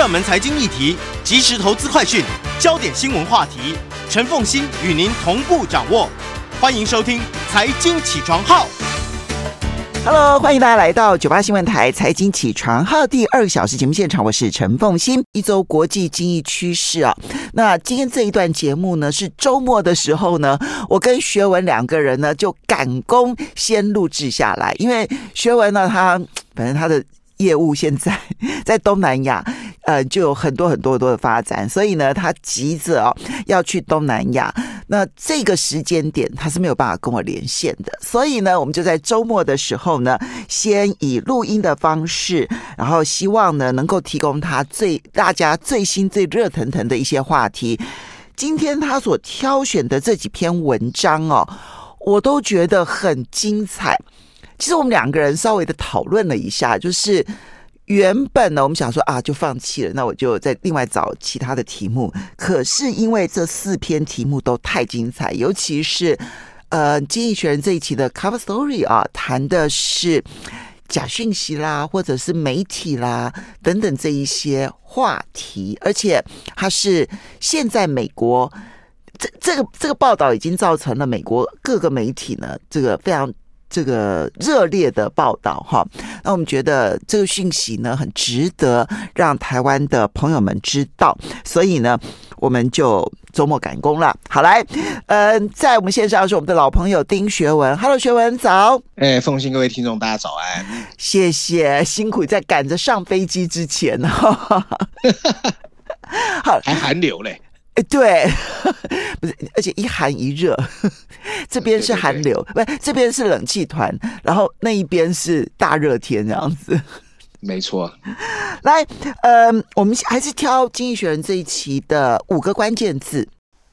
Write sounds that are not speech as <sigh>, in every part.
热门财经议题、即时投资快讯、焦点新闻话题，陈凤欣与您同步掌握。欢迎收听《财经起床号》。Hello，欢迎大家来到九八新闻台财经起床号第二个小时节目现场，我是陈凤欣。一周国际经济趋势啊，那今天这一段节目呢是周末的时候呢，我跟学文两个人呢就赶工先录制下来，因为学文呢他反正他的业务现在 <laughs> 在东南亚。呃，就有很多很多很多的发展，所以呢，他急着哦要去东南亚。那这个时间点他是没有办法跟我连线的，所以呢，我们就在周末的时候呢，先以录音的方式，然后希望呢能够提供他最大家最新最热腾腾的一些话题。今天他所挑选的这几篇文章哦，我都觉得很精彩。其实我们两个人稍微的讨论了一下，就是。原本呢，我们想说啊，就放弃了，那我就再另外找其他的题目。可是因为这四篇题目都太精彩，尤其是呃，《经济学人》这一期的 Cover Story 啊，谈的是假讯息啦，或者是媒体啦等等这一些话题，而且它是现在美国这这个这个报道已经造成了美国各个媒体呢，这个非常。这个热烈的报道哈，那我们觉得这个讯息呢，很值得让台湾的朋友们知道，所以呢，我们就周末赶工了。好来，嗯，在我们线上是我们的老朋友丁学文，Hello，学文早。哎，凤馨各位听众，大家早安。谢谢，辛苦在赶着上飞机之前哈，<laughs> 好，还寒流嘞。哎，对，<laughs> 不是，而且一寒一热，<laughs> 这边是寒流，不，这边是冷气团，然后那一边是大热天，这样子。<laughs> 没错。来，呃，我们还是挑《经济学人》这一期的五个关键字。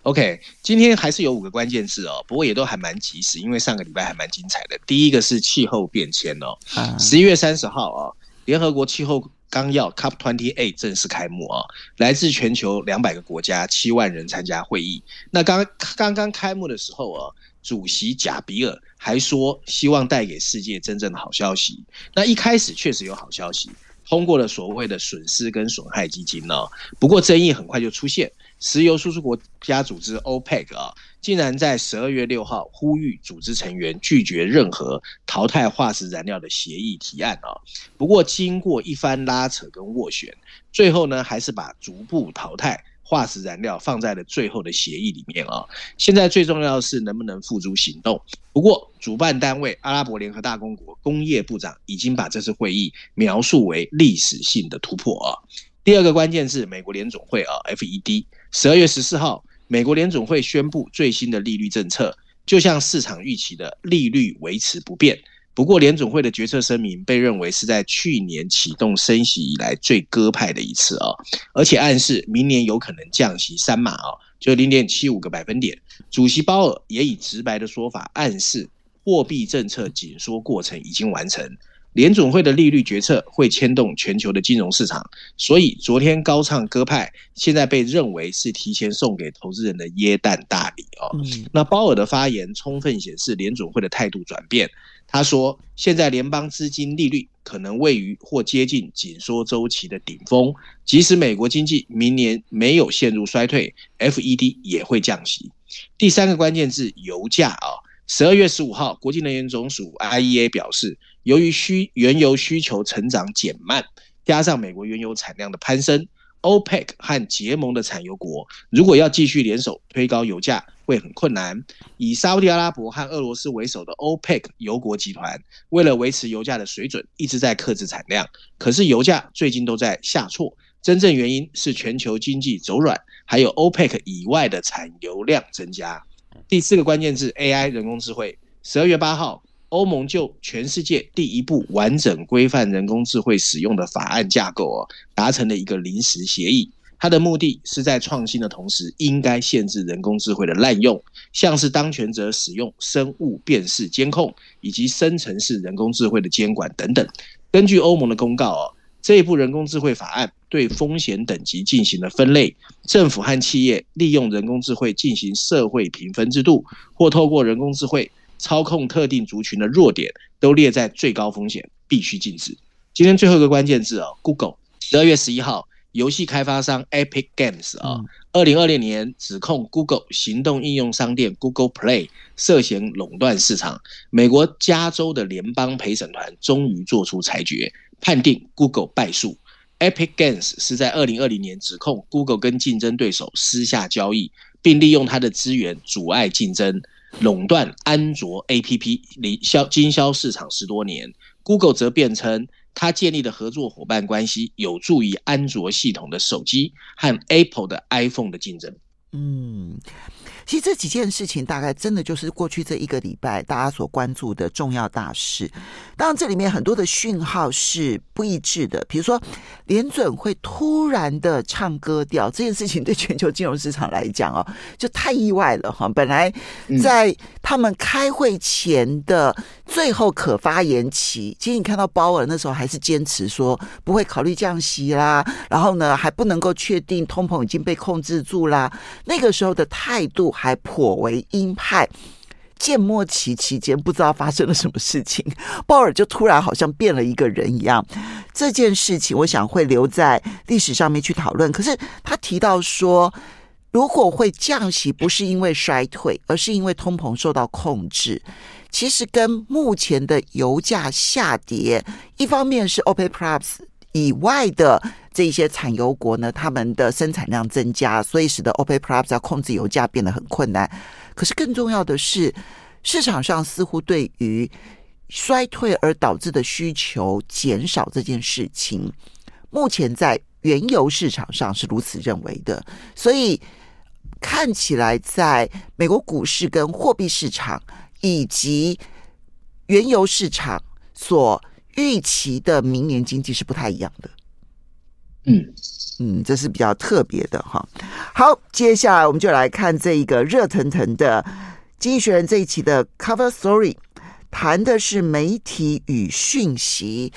OK，今天还是有五个关键字哦，不过也都还蛮及时，因为上个礼拜还蛮精彩的。第一个是气候变迁哦，十一月三十号啊，联合国气候。纲要 COP28 正式开幕啊！来自全球两百个国家，七万人参加会议。那刚刚刚开幕的时候啊，主席贾比尔还说希望带给世界真正的好消息。那一开始确实有好消息，通过了所谓的损失跟损害基金呢。不过争议很快就出现，石油输出国家组织 OPEC 啊。竟然在十二月六号呼吁组织成员拒绝任何淘汰化石燃料的协议提案啊！不过经过一番拉扯跟斡旋，最后呢还是把逐步淘汰化石燃料放在了最后的协议里面啊！现在最重要的是能不能付诸行动。不过主办单位阿拉伯联合大公国工业部长已经把这次会议描述为历史性的突破啊！第二个关键是美国联总会啊，FED，十二月十四号。美国联准会宣布最新的利率政策，就像市场预期的利率维持不变。不过，联准会的决策声明被认为是在去年启动升息以来最鸽派的一次啊，而且暗示明年有可能降息三码啊，就零点七五个百分点。主席鲍尔也以直白的说法暗示货币政策紧缩过程已经完成。联准会的利率决策会牵动全球的金融市场，所以昨天高唱鸽派，现在被认为是提前送给投资人的耶诞大礼哦。那鲍尔的发言充分显示联准会的态度转变。他说，现在联邦资金利率可能位于或接近紧缩周期的顶峰，即使美国经济明年没有陷入衰退，FED 也会降息。第三个关键字，油价啊。十二月十五号，国际能源总署 IEA 表示，由于需原油需求成长减慢，加上美国原油产量的攀升 OPEC 和结盟的产油国如果要继续联手推高油价，会很困难。以沙乌地阿拉伯和俄罗斯为首的 OPEC 油国集团，为了维持油价的水准，一直在克制产量。可是油价最近都在下挫，真正原因是全球经济走软，还有 OPEC 以外的产油量增加。第四个关键字 AI 人工智慧。十二月八号，欧盟就全世界第一部完整规范人工智慧使用的法案架构哦，达成了一个临时协议。它的目的是在创新的同时，应该限制人工智慧的滥用，像是当权者使用生物辨识监控以及生成式人工智慧的监管等等。根据欧盟的公告哦，这一部人工智慧法案对风险等级进行了分类，政府和企业利用人工智慧进行社会评分制度，或透过人工智慧操控特定族群的弱点，都列在最高风险，必须禁止。今天最后一个关键字哦，Google。十二月十一号。游戏开发商 Epic Games 啊，二零二零年指控 Google 行动应用商店 Google Play 涉嫌垄断市场。美国加州的联邦陪审团终于做出裁决，判定 Google 败诉。Epic Games 是在二零二零年指控 Google 跟竞争对手私下交易，并利用它的资源阻碍竞争，垄断安卓 APP 零销经销市场十多年。Google 则辩称。他建立的合作伙伴关系有助于安卓系统的手机和 Apple 的 iPhone 的竞争。嗯。其实这几件事情大概真的就是过去这一个礼拜大家所关注的重要大事。当然，这里面很多的讯号是不一致的。比如说，联准会突然的唱歌调这件事情，对全球金融市场来讲哦，<laughs> 就太意外了哈。本来在他们开会前的最后可发言期，其实你看到鲍尔那时候还是坚持说不会考虑降息啦，然后呢还不能够确定通膨已经被控制住啦。那个时候的态度。还颇为鹰派，建末期期间不知道发生了什么事情，鲍尔就突然好像变了一个人一样。这件事情我想会留在历史上面去讨论。可是他提到说，如果会降息，不是因为衰退，而是因为通膨受到控制。其实跟目前的油价下跌，一方面是 OPEC Plus。以外的这些产油国呢，他们的生产量增加，所以使得 OPEC Plus 要控制油价变得很困难。可是更重要的是，市场上似乎对于衰退而导致的需求减少这件事情，目前在原油市场上是如此认为的。所以看起来，在美国股市跟货币市场以及原油市场所预期的明年经济是不太一样的，嗯嗯，这是比较特别的哈。好，接下来我们就来看这一个热腾腾的《经济学人》这一期的 Cover Story，谈的是媒体与讯息。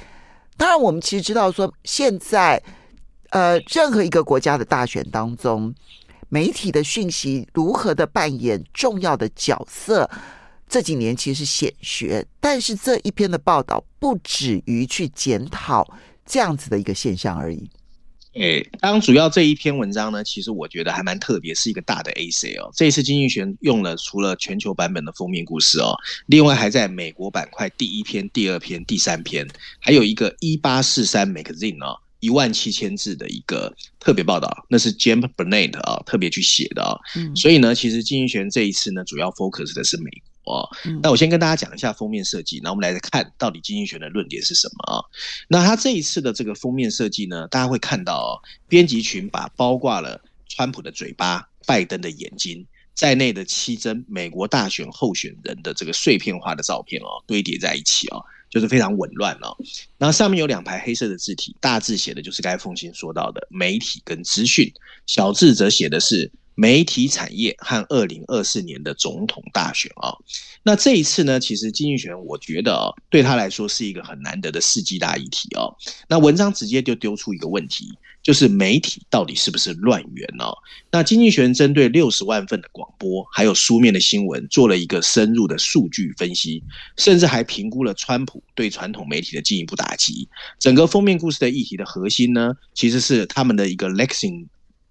当然，我们其实知道说，现在呃，任何一个国家的大选当中，媒体的讯息如何的扮演重要的角色。这几年其实是显学，但是这一篇的报道不止于去检讨这样子的一个现象而已。诶，当主要这一篇文章呢，其实我觉得还蛮特别，是一个大的 essay 哦。这一次经济学用了除了全球版本的封面故事哦，另外还在美国板块第一篇、第二篇、第三篇，还有一个一八四三 magazine 哦，一万七千字的一个特别报道，那是 James Burnett 啊特别去写的啊。嗯，所以呢，其实经济学这一次呢，主要 focus 的是美国。哦，那我先跟大家讲一下封面设计，然后我们来看到底经济学的论点是什么啊？那他这一次的这个封面设计呢，大家会看到哦，编辑群把包挂了川普的嘴巴、拜登的眼睛在内的七帧美国大选候选人的这个碎片化的照片哦，堆叠在一起哦，就是非常紊乱哦。然后上面有两排黑色的字体，大字写的就是刚才凤馨说到的媒体跟资讯，小字则写的是。媒体产业和二零二四年的总统大选啊，那这一次呢，其实经济学人我觉得啊，对他来说是一个很难得的世纪大议题哦。那文章直接就丢出一个问题，就是媒体到底是不是乱源哦？那经济学人针对六十万份的广播还有书面的新闻做了一个深入的数据分析，甚至还评估了川普对传统媒体的进一步打击。整个封面故事的议题的核心呢，其实是他们的一个 Lexing。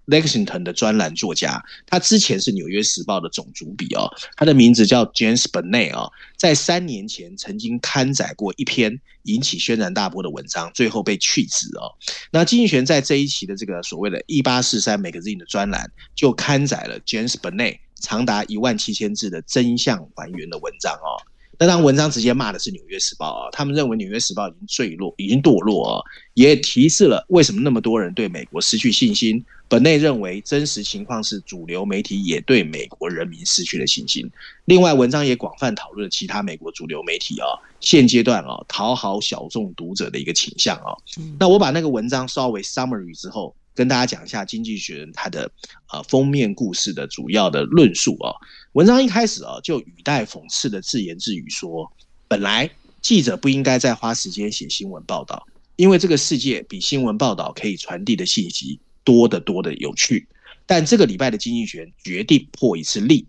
Lexington 的专栏作家，他之前是《纽约时报》的总主笔哦，他的名字叫 James Burnett 哦，在三年前曾经刊载过一篇引起轩然大波的文章，最后被去职哦。那经济学人在这一期的这个所谓的“一八四三 Magazine” 的专栏，就刊载了 James Burnett 长达一万七千字的真相还原的文章哦。那当文章直接骂的是《纽约时报》啊，他们认为《纽约时报》已经坠落，已经堕落啊，也提示了为什么那么多人对美国失去信心。本内认为真实情况是主流媒体也对美国人民失去了信心。另外，文章也广泛讨论了其他美国主流媒体啊，现阶段啊讨好小众读者的一个倾向啊。那我把那个文章稍微 summary 之后。跟大家讲一下《经济学人》它的呃封面故事的主要的论述啊。文章一开始啊就语带讽刺的自言自语说：“本来记者不应该再花时间写新闻报道，因为这个世界比新闻报道可以传递的信息多得多的有趣。但这个礼拜的《经济学人》决定破一次例，《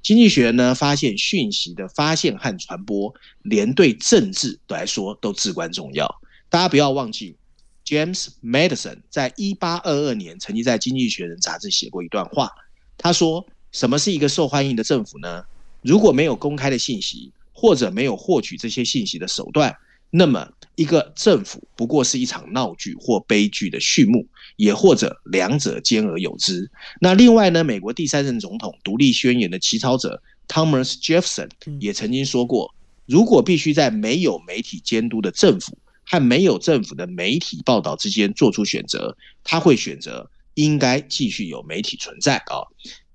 经济学》呢发现讯息的发现和传播，连对政治来说都至关重要。大家不要忘记。” James Madison 在一八二二年曾经在《经济学人》杂志写过一段话。他说：“什么是一个受欢迎的政府呢？如果没有公开的信息，或者没有获取这些信息的手段，那么一个政府不过是一场闹剧或悲剧的序幕，也或者两者兼而有之。”那另外呢，美国第三任总统独立宣言的起草者 Thomas Jefferson 也曾经说过：“如果必须在没有媒体监督的政府，”和没有政府的媒体报道之间做出选择，他会选择应该继续有媒体存在啊。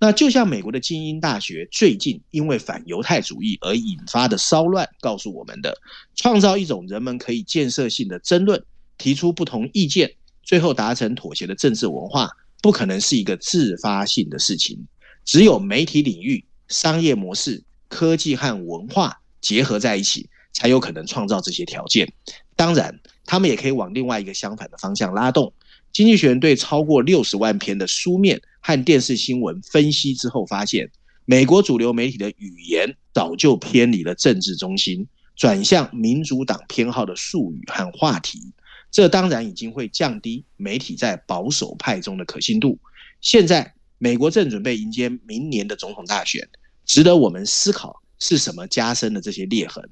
那就像美国的精英大学最近因为反犹太主义而引发的骚乱告诉我们的，创造一种人们可以建设性的争论、提出不同意见，最后达成妥协的政治文化，不可能是一个自发性的事情。只有媒体领域、商业模式、科技和文化结合在一起，才有可能创造这些条件。当然，他们也可以往另外一个相反的方向拉动。经济学人对超过六十万篇的书面和电视新闻分析之后，发现美国主流媒体的语言早就偏离了政治中心，转向民主党偏好的术语和话题。这当然已经会降低媒体在保守派中的可信度。现在，美国正准备迎接明年的总统大选，值得我们思考是什么加深了这些裂痕。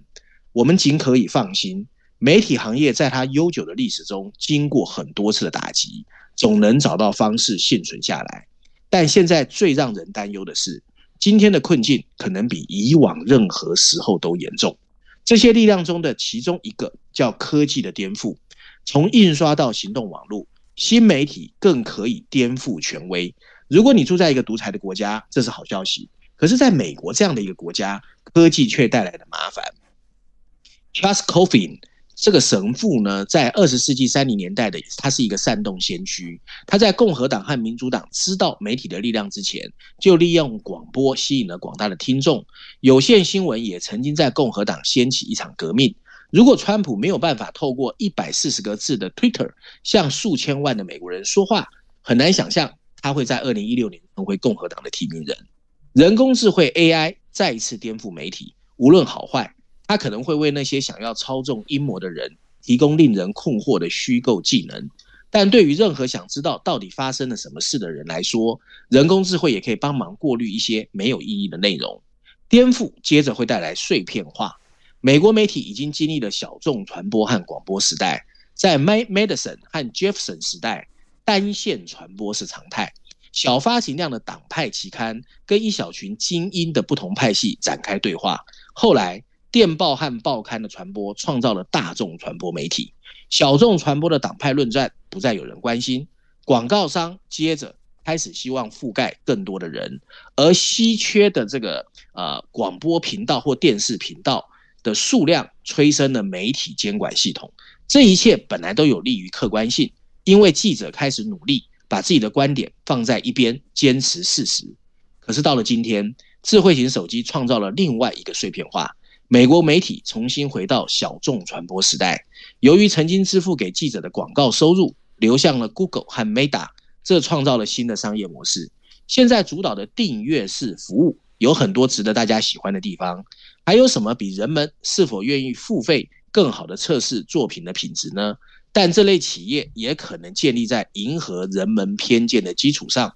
我们仅可以放心。媒体行业在它悠久的历史中，经过很多次的打击，总能找到方式幸存下来。但现在最让人担忧的是，今天的困境可能比以往任何时候都严重。这些力量中的其中一个叫科技的颠覆，从印刷到行动网络，新媒体更可以颠覆权威。如果你住在一个独裁的国家，这是好消息；可是，在美国这样的一个国家，科技却带来了麻烦。Charles Coffin。这个神父呢，在二十世纪三零年代的，他是一个煽动先驱。他在共和党和民主党知道媒体的力量之前，就利用广播吸引了广大的听众。有线新闻也曾经在共和党掀起一场革命。如果川普没有办法透过一百四十个字的 Twitter 向数千万的美国人说话，很难想象他会在二零一六年成为共和党的提名人。人工智慧 AI 再一次颠覆媒体，无论好坏。他可能会为那些想要操纵阴谋的人提供令人困惑的虚构技能，但对于任何想知道到底发生了什么事的人来说，人工智慧也可以帮忙过滤一些没有意义的内容。颠覆接着会带来碎片化。美国媒体已经经历了小众传播和广播时代，在 Madison 和 Jefferson 时代，单线传播是常态。小发行量的党派期刊跟一小群精英的不同派系展开对话，后来。电报和报刊的传播创造了大众传播媒体，小众传播的党派论战不再有人关心，广告商接着开始希望覆盖更多的人，而稀缺的这个呃广播频道或电视频道的数量催生了媒体监管系统。这一切本来都有利于客观性，因为记者开始努力把自己的观点放在一边，坚持事实。可是到了今天，智慧型手机创造了另外一个碎片化。美国媒体重新回到小众传播时代，由于曾经支付给记者的广告收入流向了 Google 和 Meta，这创造了新的商业模式。现在主导的订阅式服务有很多值得大家喜欢的地方，还有什么比人们是否愿意付费更好的测试作品的品质呢？但这类企业也可能建立在迎合人们偏见的基础上。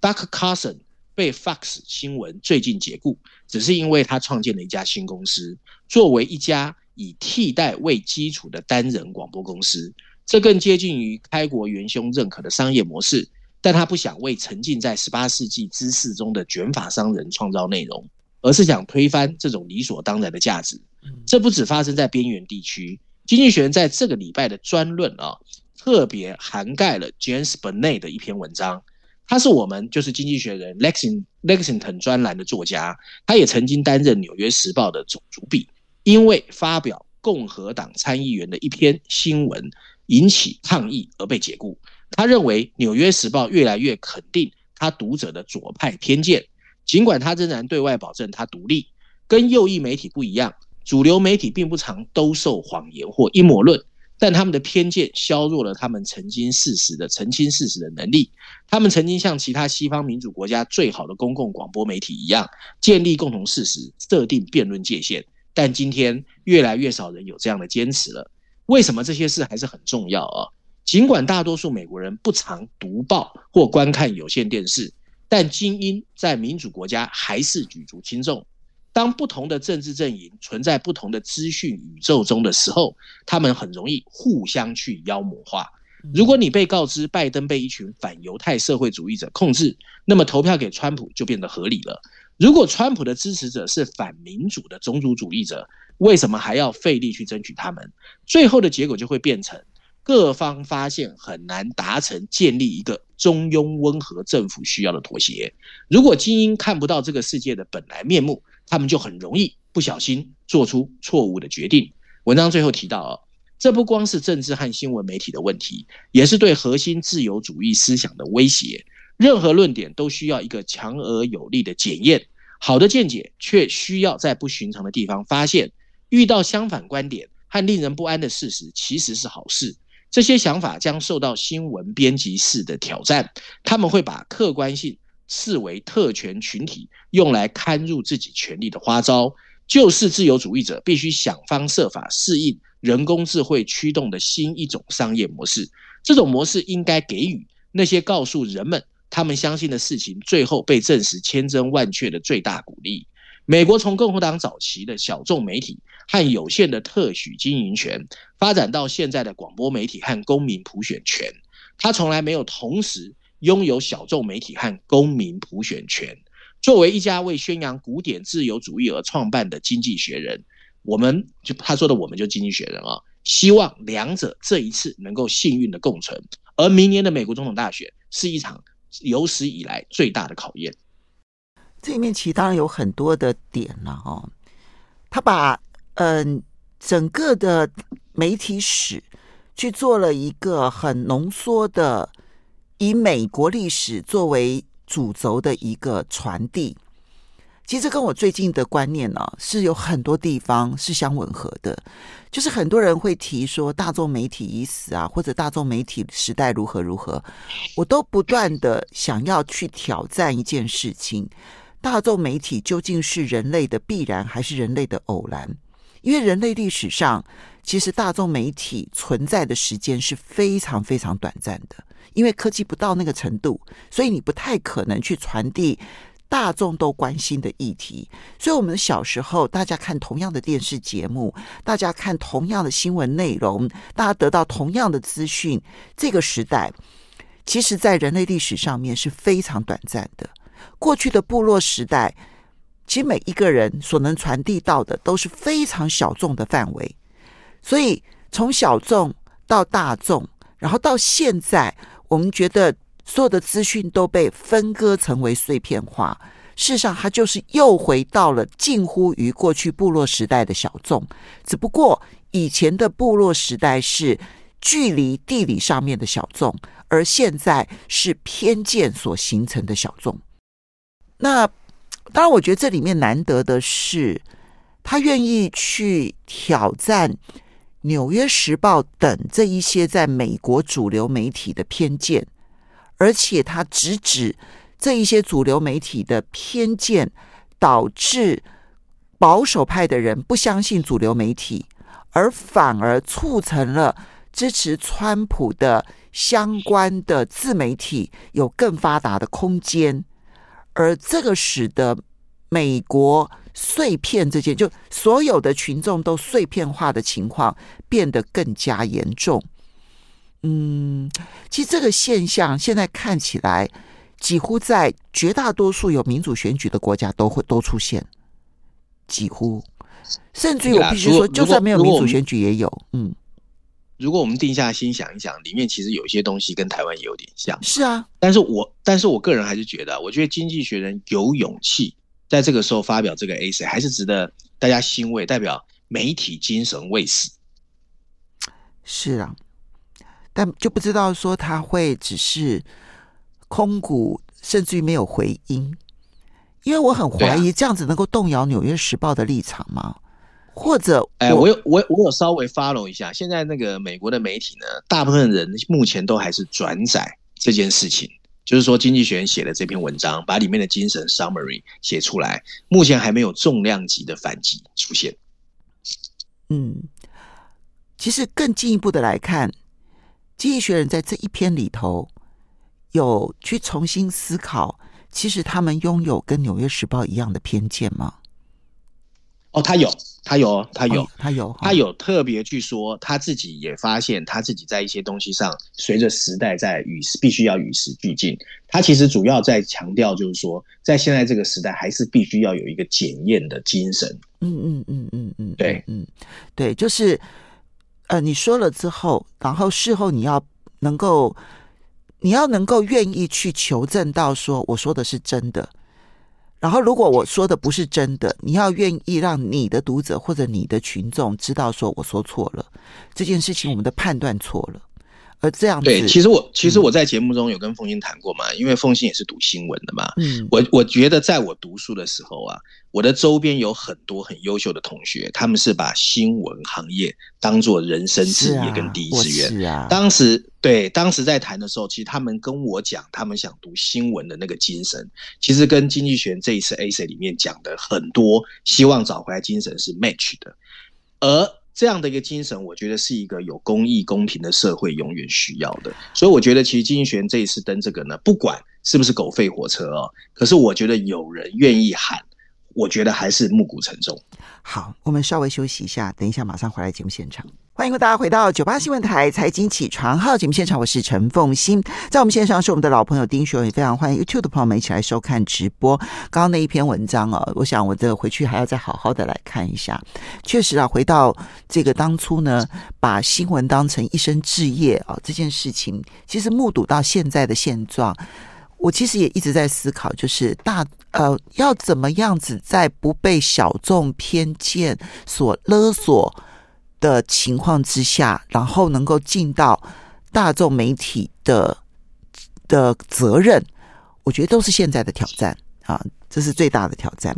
Duck Carson 被 Fox 新闻最近解雇，只是因为他创建了一家新公司，作为一家以替代为基础的单人广播公司，这更接近于开国元凶认可的商业模式。但他不想为沉浸在十八世纪知识中的卷发商人创造内容，而是想推翻这种理所当然的价值。这不只发生在边缘地区。经济学人在这个礼拜的专论啊，特别涵盖了 James Burnett 的一篇文章。他是我们就是经济学人 Lexing Lexington 专栏的作家，他也曾经担任纽约时报的总主笔，因为发表共和党参议员的一篇新闻引起抗议而被解雇。他认为《纽约时报》越来越肯定他读者的左派偏见，尽管他仍然对外保证他独立。跟右翼媒体不一样，主流媒体并不常兜售谎言或阴谋论，但他们的偏见削弱了他们澄清事实的澄清事实的能力。他们曾经像其他西方民主国家最好的公共广播媒体一样，建立共同事实，设定辩论界限。但今天越来越少人有这样的坚持了。为什么这些事还是很重要啊？尽管大多数美国人不常读报或观看有线电视，但精英在民主国家还是举足轻重。当不同的政治阵营存在不同的资讯宇宙中的时候，他们很容易互相去妖魔化。如果你被告知拜登被一群反犹太社会主义者控制，那么投票给川普就变得合理了。如果川普的支持者是反民主的种族主义者，为什么还要费力去争取他们？最后的结果就会变成。各方发现很难达成建立一个中庸温和政府需要的妥协。如果精英看不到这个世界的本来面目，他们就很容易不小心做出错误的决定。文章最后提到啊，这不光是政治和新闻媒体的问题，也是对核心自由主义思想的威胁。任何论点都需要一个强而有力的检验。好的见解却需要在不寻常的地方发现。遇到相反观点和令人不安的事实，其实是好事。这些想法将受到新闻编辑室的挑战，他们会把客观性视为特权群体用来看入自己权力的花招。就是自由主义者必须想方设法适应人工智慧驱动的新一种商业模式，这种模式应该给予那些告诉人们他们相信的事情最后被证实千真万确的最大鼓励。美国从共和党早期的小众媒体和有限的特许经营权，发展到现在的广播媒体和公民普选权，它从来没有同时拥有小众媒体和公民普选权。作为一家为宣扬古典自由主义而创办的《经济学人》，我们就他说的，我们就《经济学人》啊，希望两者这一次能够幸运的共存。而明年的美国总统大选是一场有史以来最大的考验。这里面其实当然有很多的点了哦，他把嗯、整个的媒体史去做了一个很浓缩的，以美国历史作为主轴的一个传递。其实跟我最近的观念呢、是有很多地方是相吻合的。就是很多人会提说大众媒体已死啊，或者大众媒体时代如何如何，我都不断的想要去挑战一件事情。大众媒体究竟是人类的必然还是人类的偶然？因为人类历史上，其实大众媒体存在的时间是非常非常短暂的。因为科技不到那个程度，所以你不太可能去传递大众都关心的议题。所以，我们小时候大家看同样的电视节目，大家看同样的新闻内容，大家得到同样的资讯，这个时代，其实在人类历史上面是非常短暂的。过去的部落时代，其实每一个人所能传递到的都是非常小众的范围，所以从小众到大众，然后到现在，我们觉得所有的资讯都被分割成为碎片化。事实上，它就是又回到了近乎于过去部落时代的小众，只不过以前的部落时代是距离地理上面的小众，而现在是偏见所形成的小众。那当然，我觉得这里面难得的是，他愿意去挑战《纽约时报》等这一些在美国主流媒体的偏见，而且他直指这一些主流媒体的偏见导致保守派的人不相信主流媒体，而反而促成了支持川普的相关的自媒体有更发达的空间，而这个使得美国碎片这件，就所有的群众都碎片化的情况变得更加严重。嗯，其实这个现象现在看起来，几乎在绝大多数有民主选举的国家都会都出现，几乎，甚至于我必须说，就算没有民主选举也有。嗯，如果我们定下心想一想，里面其实有些东西跟台湾也有点像。是啊，但是我但是我个人还是觉得，我觉得《经济学人》有勇气在这个时候发表这个 essay，还是值得大家欣慰，代表媒体精神未死。是啊。但就不知道说他会只是空谷，甚至于没有回音，因为我很怀疑这样子能够动摇《纽约时报》的立场吗？或者，哎，我有我我有稍微 follow 一下，现在那个美国的媒体呢，大部分人目前都还是转载这件事情，就是说《经济学人》写的这篇文章，把里面的精神 summary 写出来，目前还没有重量级的反击出现。嗯，其实更进一步的来看。经济学人在这一篇里头有去重新思考，其实他们拥有跟《纽约时报》一样的偏见吗？哦，他有，他有，他有，哦、他有，他有特别去说，他自己也发现他自己在一些东西上，随着时代在与必须要与时俱进。他其实主要在强调，就是说，在现在这个时代，还是必须要有一个检验的精神。嗯嗯嗯嗯嗯，对，嗯对，就是。呃，你说了之后，然后事后你要能够，你要能够愿意去求证到说我说的是真的。然后如果我说的不是真的，你要愿意让你的读者或者你的群众知道说我说错了，这件事情我们的判断错了。而这样子，对，其实我其实我在节目中有跟凤欣谈过嘛，嗯、因为凤欣也是读新闻的嘛。嗯，我我觉得在我读书的时候啊，我的周边有很多很优秀的同学，他们是把新闻行业当做人生职业跟第一志愿。是啊，当时对，当时在谈的时候，其实他们跟我讲，他们想读新闻的那个精神，其实跟经济学人这一次 essay 里面讲的很多希望找回来精神是 match 的，而。这样的一个精神，我觉得是一个有公义、公平的社会永远需要的。所以，我觉得其实经济学人这一次登这个呢，不管是不是狗吠火车哦，可是我觉得有人愿意喊，我觉得还是暮鼓晨钟。好，我们稍微休息一下，等一下马上回来节目现场。欢迎大家回到九八新闻台财经起床号节目现场，我是陈凤馨，在我们线上是我们的老朋友丁学，也非常欢迎 YouTube 的朋友们一起来收看直播。刚刚那一篇文章啊，我想我这回去还要再好好的来看一下。确实啊，回到这个当初呢，把新闻当成一生志业啊，这件事情，其实目睹到现在的现状，我其实也一直在思考，就是大呃要怎么样子在不被小众偏见所勒索的情况之下，然后能够尽到大众媒体的的责任，我觉得都是现在的挑战啊，这是最大的挑战。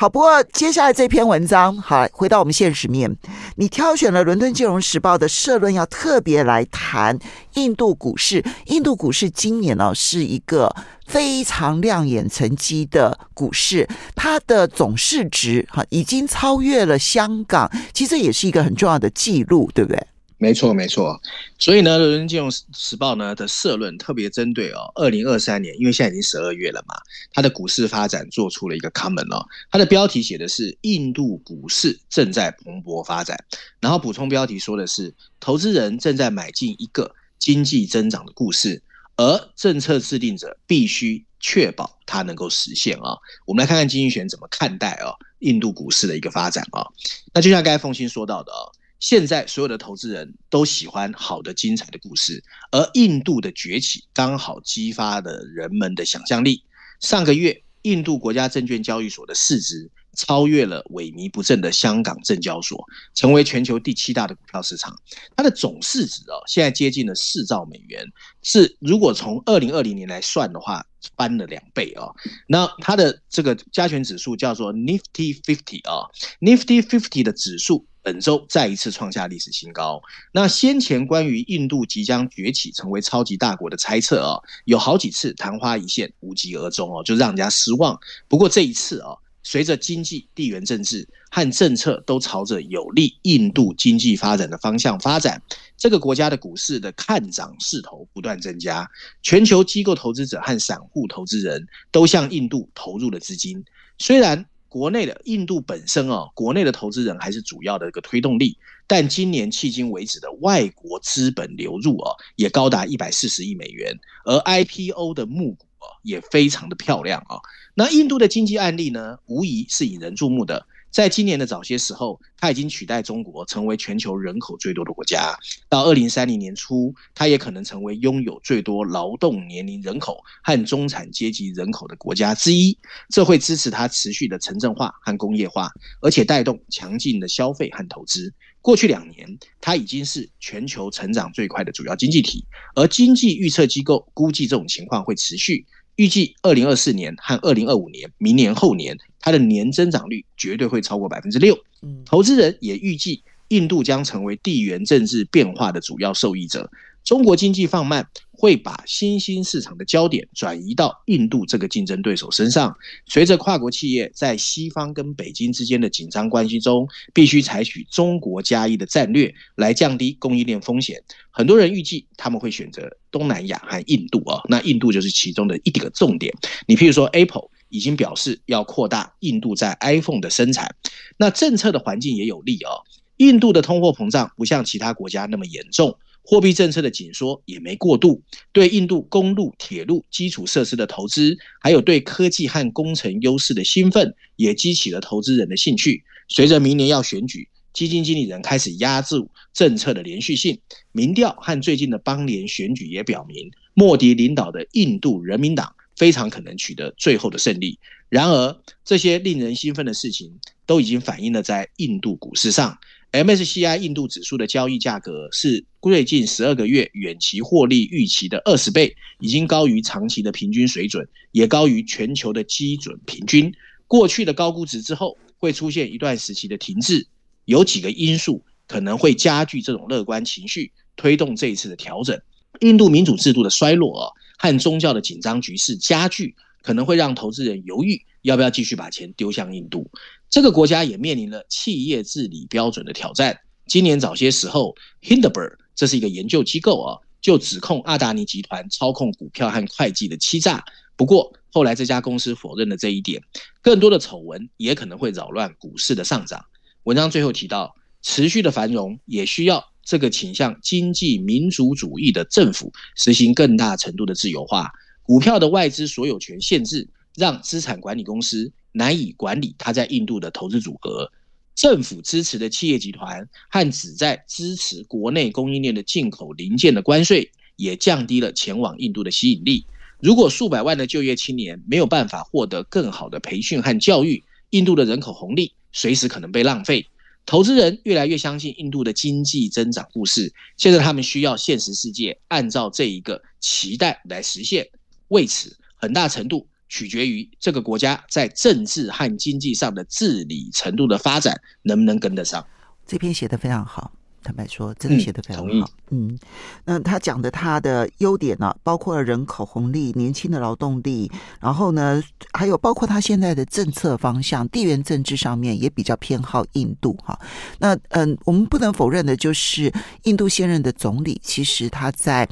好，不过接下来这篇文章，好，回到我们现实面，你挑选了《伦敦金融时报》的社论，要特别来谈印度股市。印度股市今年呢，是一个非常亮眼成绩的股市，它的总市值哈已经超越了香港，其实这也是一个很重要的记录，对不对？没错，没错。所以呢，《伦敦金融时报》呢的社论特别针对哦，二零二三年，因为现在已经十二月了嘛，它的股市发展做出了一个 comment 哦。它的标题写的是“印度股市正在蓬勃发展”，然后补充标题说的是“投资人正在买进一个经济增长的故事，而政策制定者必须确保它能够实现”啊。我们来看看经济学怎么看待哦印度股市的一个发展啊。那就像刚才凤欣说到的哦。现在所有的投资人都喜欢好的、精彩的故事，而印度的崛起刚好激发了人们的想象力。上个月，印度国家证券交易所的市值超越了萎靡不振的香港证交所，成为全球第七大的股票市场。它的总市值哦，现在接近了四兆美元，是如果从二零二零年来算的话，翻了两倍哦。那它的这个加权指数叫做 Nifty Fifty 啊，Nifty Fifty 的指数。本周再一次创下历史新高。那先前关于印度即将崛起成为超级大国的猜测啊，有好几次昙花一现，无疾而终哦，就让人家失望。不过这一次啊，随着经济、地缘政治和政策都朝着有利印度经济发展的方向发展，这个国家的股市的看涨势头不断增加，全球机构投资者和散户投资人都向印度投入了资金。虽然国内的印度本身哦，国内的投资人还是主要的一个推动力，但今年迄今为止的外国资本流入啊，也高达一百四十亿美元，而 IPO 的募股啊。也非常的漂亮啊。那印度的经济案例呢，无疑是引人注目的。在今年的早些时候，它已经取代中国成为全球人口最多的国家。到二零三零年初，它也可能成为拥有最多劳动年龄人口和中产阶级人口的国家之一。这会支持它持续的城镇化和工业化，而且带动强劲的消费和投资。过去两年，它已经是全球成长最快的主要经济体，而经济预测机构估计这种情况会持续。预计二零二四年和二零二五年，明年后年，它的年增长率绝对会超过百分之六。投资人也预计，印度将成为地缘政治变化的主要受益者。中国经济放慢，会把新兴市场的焦点转移到印度这个竞争对手身上。随着跨国企业在西方跟北京之间的紧张关系中，必须采取中国加一的战略来降低供应链风险。很多人预计他们会选择东南亚和印度啊，那印度就是其中的一个重点。你譬如说，Apple 已经表示要扩大印度在 iPhone 的生产，那政策的环境也有利哦。印度的通货膨胀不像其他国家那么严重。货币政策的紧缩也没过度，对印度公路、铁路基础设施的投资，还有对科技和工程优势的兴奋，也激起了投资人的兴趣。随着明年要选举，基金经理人开始压制政策的连续性。民调和最近的邦联选举也表明，莫迪领导的印度人民党非常可能取得最后的胜利。然而，这些令人兴奋的事情都已经反映了在印度股市上。MSCI 印度指数的交易价格是最近十二个月远期获利预期的二十倍，已经高于长期的平均水准，也高于全球的基准平均。过去的高估值之后会出现一段时期的停滞，有几个因素可能会加剧这种乐观情绪，推动这一次的调整。印度民主制度的衰落啊和宗教的紧张局势加剧，可能会让投资人犹豫要不要继续把钱丢向印度。这个国家也面临了企业治理标准的挑战。今年早些时候，Hindenburg 这是一个研究机构啊，就指控阿达尼集团操控股票和会计的欺诈。不过后来这家公司否认了这一点。更多的丑闻也可能会扰乱股市的上涨。文章最后提到，持续的繁荣也需要这个倾向经济民主主义的政府实行更大程度的自由化。股票的外资所有权限制，让资产管理公司。难以管理他在印度的投资组合，政府支持的企业集团和旨在支持国内供应链的进口零件的关税，也降低了前往印度的吸引力。如果数百万的就业青年没有办法获得更好的培训和教育，印度的人口红利随时可能被浪费。投资人越来越相信印度的经济增长故事，现在他们需要现实世界按照这一个期待来实现。为此，很大程度。取决于这个国家在政治和经济上的治理程度的发展能不能跟得上。这篇写得非常好，坦白说，真的写得非常好。嗯，嗯，那他讲的他的优点呢、啊，包括了人口红利、年轻的劳动力，然后呢，还有包括他现在的政策方向、地缘政治上面也比较偏好印度哈。那嗯，我们不能否认的就是，印度现任的总理其实他在。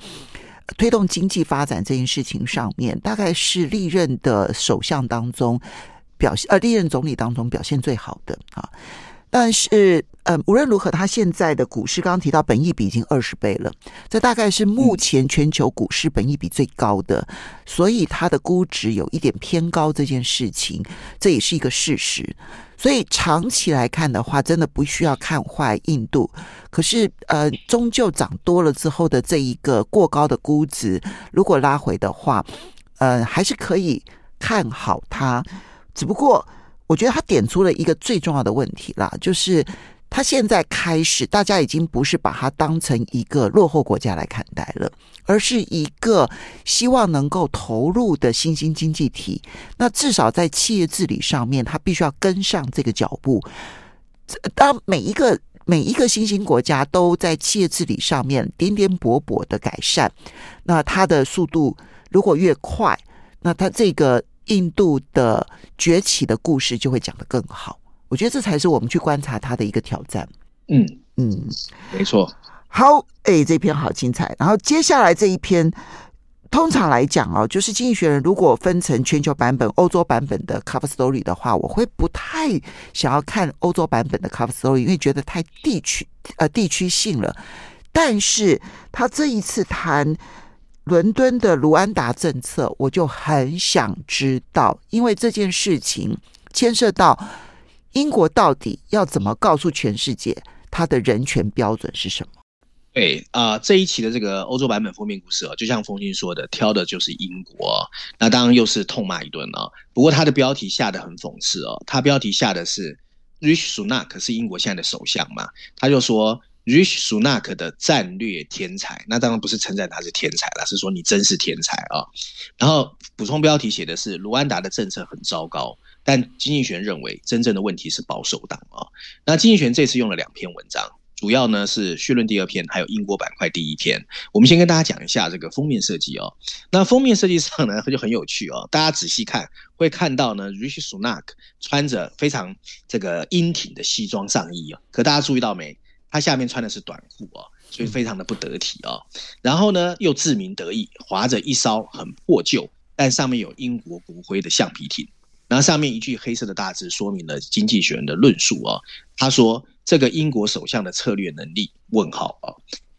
推动经济发展这件事情上面，大概是历任的首相当中表现，呃，历任总理当中表现最好的啊。但是，嗯，无论如何，它现在的股市刚刚提到本益比已经二十倍了，这大概是目前全球股市本益比最高的，所以它的估值有一点偏高，这件事情这也是一个事实。所以长期来看的话，真的不需要看坏印度。可是，呃，终究涨多了之后的这一个过高的估值，如果拉回的话，呃，还是可以看好它。只不过。我觉得他点出了一个最重要的问题啦，就是他现在开始，大家已经不是把它当成一个落后国家来看待了，而是一个希望能够投入的新兴经济体。那至少在企业治理上面，他必须要跟上这个脚步。当每一个每一个新兴国家都在企业治理上面颠颠簸簸的改善，那它的速度如果越快，那它这个。印度的崛起的故事就会讲得更好。我觉得这才是我们去观察它的一个挑战。嗯嗯，没错。好，哎，这篇好精彩。然后接下来这一篇。通常来讲哦，就是《经济学人》如果分成全球版本、欧洲版本的 cover story 的话，我会不太想要看欧洲版本的 cover story，因为觉得太地区呃地区性了。但是他这一次谈伦敦的卢安达政策，我就很想知道，因为这件事情牵涉到英国到底要怎么告诉全世界他的人权标准是什么。对啊、呃，这一期的这个欧洲版本封面故事啊，就像凤馨说的，挑的就是英国，那当然又是痛骂一顿了。不过他的标题下得很讽刺哦，他标题下的是 Rishi Sunak 是英国现在的首相嘛，他就说 Rishi Sunak 的战略天才，那当然不是称赞他是天才了，是说你真是天才啊。然后补充标题写的是卢安达的政策很糟糕，但经济学认为真正的问题是保守党啊。那经济学这次用了两篇文章。主要呢是绪论第二篇，还有英国板块第一篇。我们先跟大家讲一下这个封面设计哦。那封面设计上呢，它 <laughs> 就很有趣哦。大家仔细看，会看到呢，Rishi Sunak 穿着非常这个英挺的西装上衣哦。可大家注意到没？他下面穿的是短裤哦，所以非常的不得体哦。然后呢，又自鸣得意，划着一艘很破旧，但上面有英国国徽的橡皮艇。然后上面一句黑色的大字说明了经济学人的论述哦。他说。这个英国首相的策略能力？问号啊！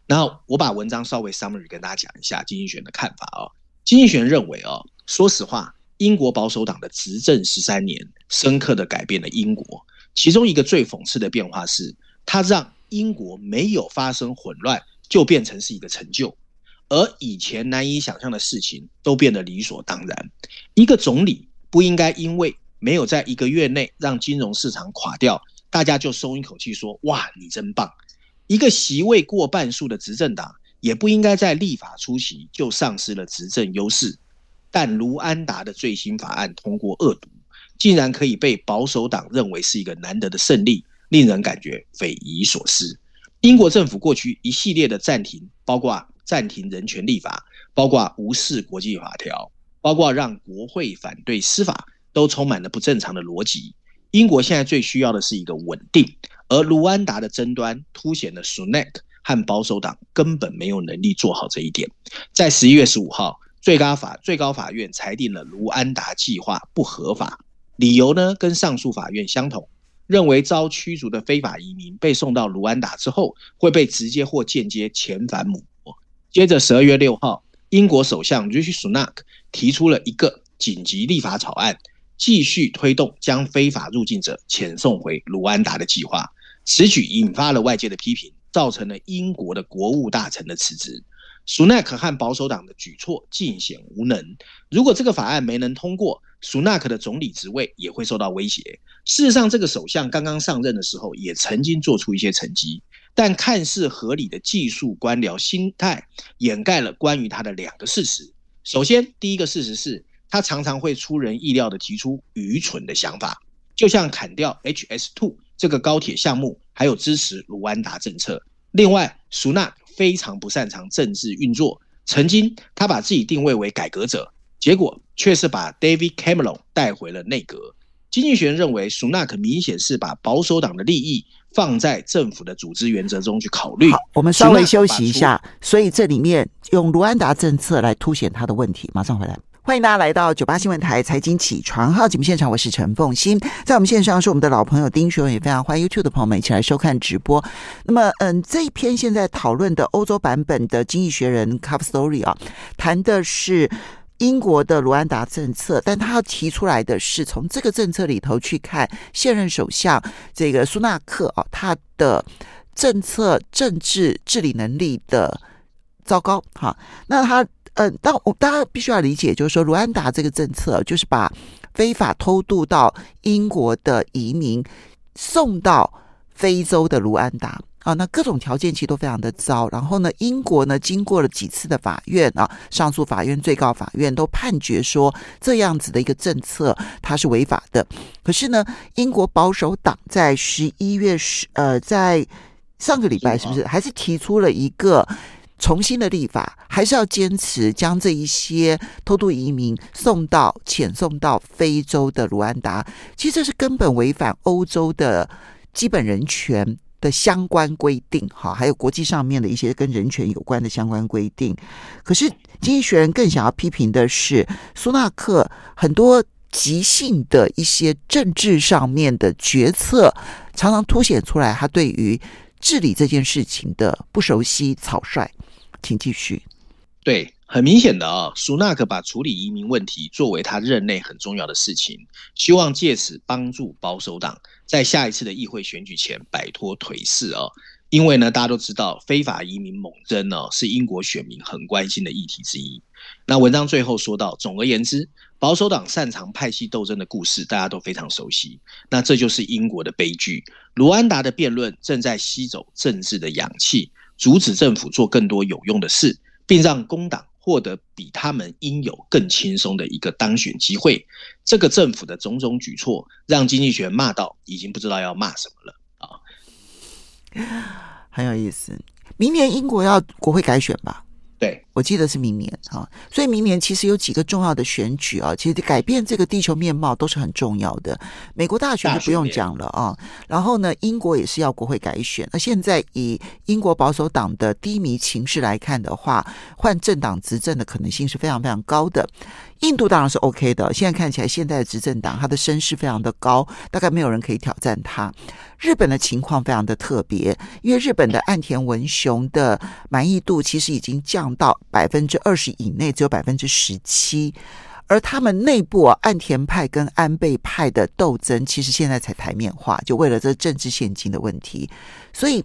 然后我把文章稍微 summary 跟大家讲一下经济学人的看法啊。经济学人认为啊，说实话，英国保守党的执政十三年，深刻的改变了英国。其中一个最讽刺的变化是，他让英国没有发生混乱，就变成是一个成就，而以前难以想象的事情都变得理所当然。一个总理不应该因为没有在一个月内让金融市场垮掉。大家就松一口气说：“哇，你真棒！”一个席位过半数的执政党也不应该在立法初期就丧失了执政优势。但卢安达的最新法案通过恶毒，竟然可以被保守党认为是一个难得的胜利，令人感觉匪夷所思。英国政府过去一系列的暂停，包括暂停人权立法，包括无视国际法条，包括让国会反对司法，都充满了不正常的逻辑。英国现在最需要的是一个稳定，而卢安达的争端凸显了 Sunak 和保守党根本没有能力做好这一点。在十一月十五号，最高法最高法院裁定了卢安达计划不合法，理由呢跟上诉法院相同，认为遭驱逐的非法移民被送到卢安达之后会被直接或间接遣返母国。接着十二月六号，英国首相 Rishi Sunak 提出了一个紧急立法草案。继续推动将非法入境者遣送回卢安达的计划，此举引发了外界的批评，造成了英国的国务大臣的辞职。苏纳克和保守党的举措尽显无能。如果这个法案没能通过，苏纳克的总理职位也会受到威胁。事实上，这个首相刚刚上任的时候也曾经做出一些成绩，但看似合理的技术官僚心态掩盖了关于他的两个事实。首先，第一个事实是。他常常会出人意料地提出愚蠢的想法，就像砍掉 HS2 这个高铁项目，还有支持卢安达政策。另外，苏纳非常不擅长政治运作，曾经他把自己定位为改革者，结果却是把 David Cameron 带回了内阁。经济学人认为，苏纳克明显是把保守党的利益放在政府的组织原则中去考虑。好，我们稍微休息一下。所以这里面用卢安达政策来凸显他的问题，马上回来。欢迎大家来到九八新闻台财经起床号节目现场，我是陈凤欣，在我们线上是我们的老朋友丁学文，也非常欢迎 YouTube 的朋友们一起来收看直播。那么，嗯，这一篇现在讨论的欧洲版本的《经济学人》Cover Story 啊，谈的是英国的卢安达政策，但他要提出来的是从这个政策里头去看现任首相这个苏纳克啊，他的政策政治治理能力的糟糕哈，那他。嗯，但我大家必须要理解，就是说，卢安达这个政策就是把非法偷渡到英国的移民送到非洲的卢安达啊，那各种条件其实都非常的糟。然后呢，英国呢经过了几次的法院啊，上诉法院、最高法院都判决说这样子的一个政策它是违法的。可是呢，英国保守党在十一月十呃，在上个礼拜是不是还是提出了一个？重新的立法，还是要坚持将这一些偷渡移民送到遣送到非洲的卢安达？其实这是根本违反欧洲的基本人权的相关规定，哈，还有国际上面的一些跟人权有关的相关规定。可是，经济学人更想要批评的是，苏纳克很多即兴的一些政治上面的决策，常常凸显出来他对于治理这件事情的不熟悉、草率。请继续。对，很明显的啊、苏纳克把处理移民问题作为他任内很重要的事情，希望借此帮助保守党在下一次的议会选举前摆脱颓势哦。因为呢，大家都知道非法移民猛增呢、是英国选民很关心的议题之一。那文章最后说到，总而言之，保守党擅长派系斗争的故事，大家都非常熟悉。那这就是英国的悲剧。卢安达的辩论正在吸走政治的氧气。阻止政府做更多有用的事，并让工党获得比他们应有更轻松的一个当选机会。这个政府的种种举措，让经济学人骂到已经不知道要骂什么了啊！很有意思。明年英国要国会改选吧？对，我记得是明年啊，所以明年其实有几个重要的选举啊，其实改变这个地球面貌都是很重要的。美国大选就不用讲了啊，然后呢，英国也是要国会改选。那现在以英国保守党的低迷情势来看的话，换政党执政的可能性是非常非常高的。印度当然是 OK 的，现在看起来现在的执政党他的声势非常的高，大概没有人可以挑战他。日本的情况非常的特别，因为日本的岸田文雄的满意度其实已经降到百分之二十以内，只有百分之十七，而他们内部啊，岸田派跟安倍派的斗争，其实现在才台面化，就为了这政治献金的问题。所以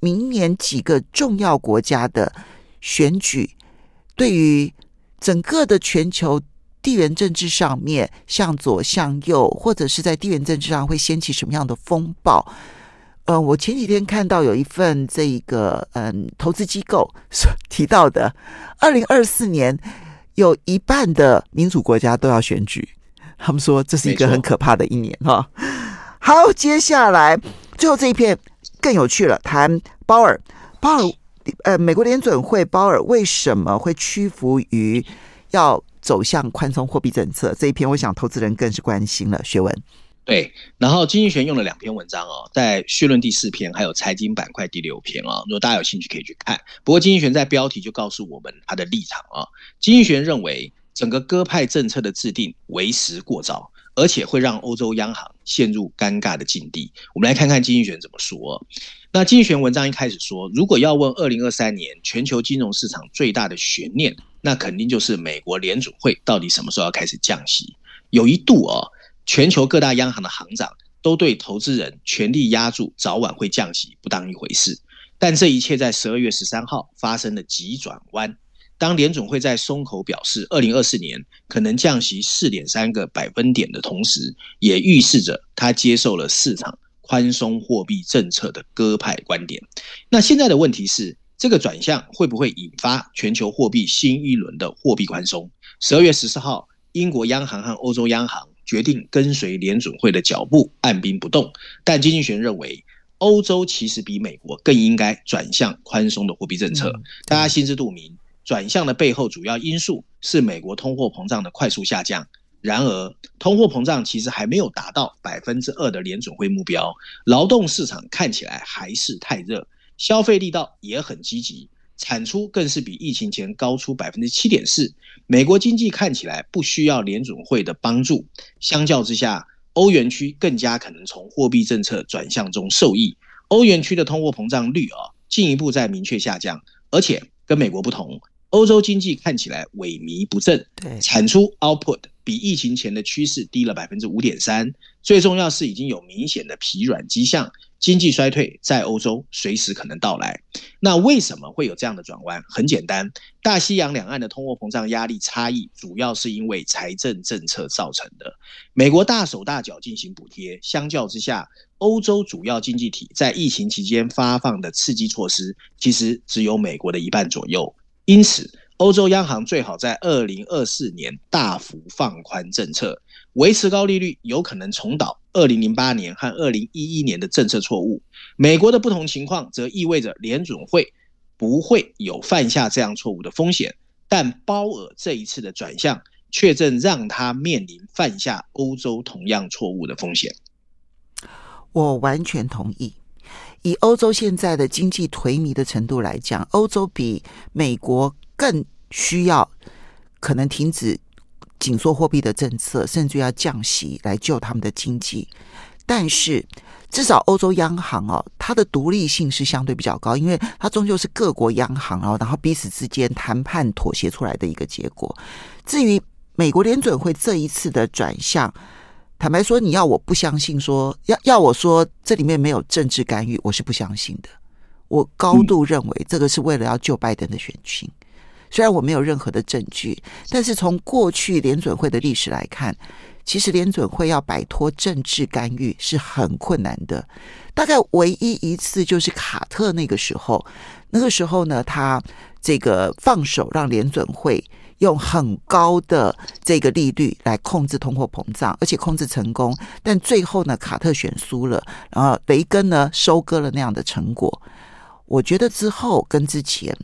明年几个重要国家的选举，对于整个的全球。地缘政治上面向左向右，或者是在地缘政治上会掀起什么样的风暴？呃，我前几天看到有一份这个嗯投资机构所提到的，二零二四年有一半的民主国家都要选举，他们说这是一个很可怕的一年哈。好，接下来最后这一篇更有趣了，谈鲍尔，鲍尔呃，美国联准会鲍尔为什么会屈服于要？走向宽松货币政策这一篇，我想投资人更是关心了。学文对，然后经济学用了两篇文章哦，在绪论第四篇，还有财经板块第六篇哦。如果大家有兴趣，可以去看。不过经济学在标题就告诉我们他的立场啊。经济学认为，整个鸽派政策的制定为时过早，而且会让欧洲央行陷入尴尬的境地。我们来看看经济学怎么说。那经济学文章一开始说，如果要问二零二三年全球金融市场最大的悬念。那肯定就是美国联准会到底什么时候要开始降息？有一度哦，全球各大央行的行长都对投资人全力押注早晚会降息不当一回事。但这一切在十二月十三号发生了急转弯。当联总会在松口表示二零二四年可能降息四点三个百分点的同时，也预示着他接受了市场宽松货币政策的鸽派观点。那现在的问题是，这个转向会不会引发全球货币新一轮的货币宽松？十二月十四号，英国央行和欧洲央行决定跟随联准会的脚步，按兵不动。但经济学认为，欧洲其实比美国更应该转向宽松的货币政策。大家心知肚明，转向的背后主要因素是美国通货膨胀的快速下降。然而，通货膨胀其实还没有达到百分之二的联准会目标，劳动市场看起来还是太热。消费力道也很积极，产出更是比疫情前高出百分之七点四。美国经济看起来不需要联准会的帮助，相较之下，欧元区更加可能从货币政策转向中受益。欧元区的通货膨胀率啊，进一步在明确下降，而且跟美国不同，欧洲经济看起来萎靡不振，产出 output 比疫情前的趋势低了百分之五点三。最重要是已经有明显的疲软迹象。经济衰退在欧洲随时可能到来。那为什么会有这样的转弯？很简单，大西洋两岸的通货膨胀压力差异，主要是因为财政政策造成的。美国大手大脚进行补贴，相较之下，欧洲主要经济体在疫情期间发放的刺激措施，其实只有美国的一半左右。因此，欧洲央行最好在二零二四年大幅放宽政策。维持高利率有可能重蹈二零零八年和二零一一年的政策错误。美国的不同情况则意味着联准会不会有犯下这样错误的风险，但鲍尔这一次的转向却正让他面临犯下欧洲同样错误的风险。我完全同意。以欧洲现在的经济颓靡的程度来讲，欧洲比美国更需要可能停止紧缩货币的政策，甚至要降息来救他们的经济。但是，至少欧洲央行哦，它的独立性是相对比较高，因为它终究是各国央行哦，然后彼此之间谈判妥协出来的一个结果。至于美国联准会这一次的转向，坦白说，你要我不相信说，要要我说这里面没有政治干预，我是不相信的。我高度认为这个是为了要救拜登的选情。虽然我没有任何的证据，但是从过去联准会的历史来看，其实联准会要摆脱政治干预是很困难的。大概唯一一次就是卡特那个时候，那个时候呢，他这个放手让联准会。用很高的这个利率来控制通货膨胀，而且控制成功，但最后呢，卡特选输了，然后雷根呢收割了那样的成果。我觉得之后跟之前，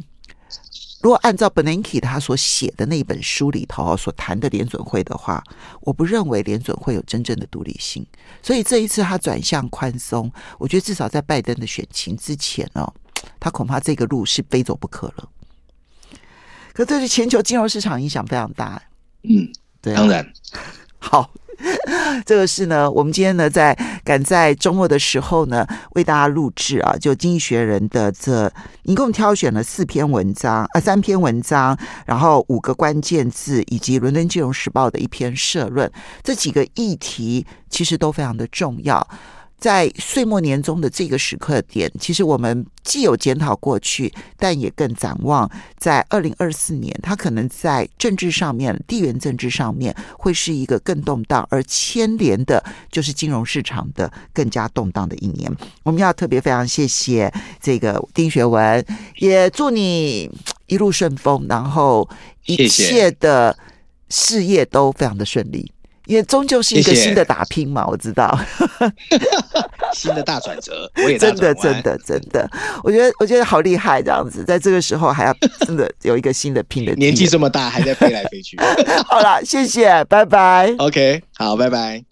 如果按照 Bernanke 他所写的那本书里头所谈的联准会的话，我不认为联准会有真正的独立性。所以这一次他转向宽松，我觉得至少在拜登的选情之前哦，他恐怕这个路是非走不可了。可这对全球金融市场影响非常大，嗯，对、啊，当然。<laughs> 好，<laughs> 这个是呢，我们今天呢，在赶在周末的时候呢，为大家录制啊，就《经济学人》的这一共挑选了四篇文章啊，三篇文章，然后五个关键字，以及《伦敦金融时报》的一篇社论，这几个议题其实都非常的重要。在岁末年终的这个时刻点，其实我们既有检讨过去，但也更展望在二零二四年，它可能在政治上面、地缘政治上面会是一个更动荡，而牵连的就是金融市场的更加动荡的一年。我们要特别非常谢谢这个丁学文，也祝你一路顺风，然后一切的事业都非常的顺利。也终究是一个新的打拼嘛，谢谢我知道，<laughs> <laughs> 新的大转折，我也真的真的真的，我觉得我觉得好厉害，这样子，在这个时候还要真的有一个新的拼的，<laughs> 年纪这么大还在飞来飞去，好了，谢谢，拜拜，OK，好，拜拜。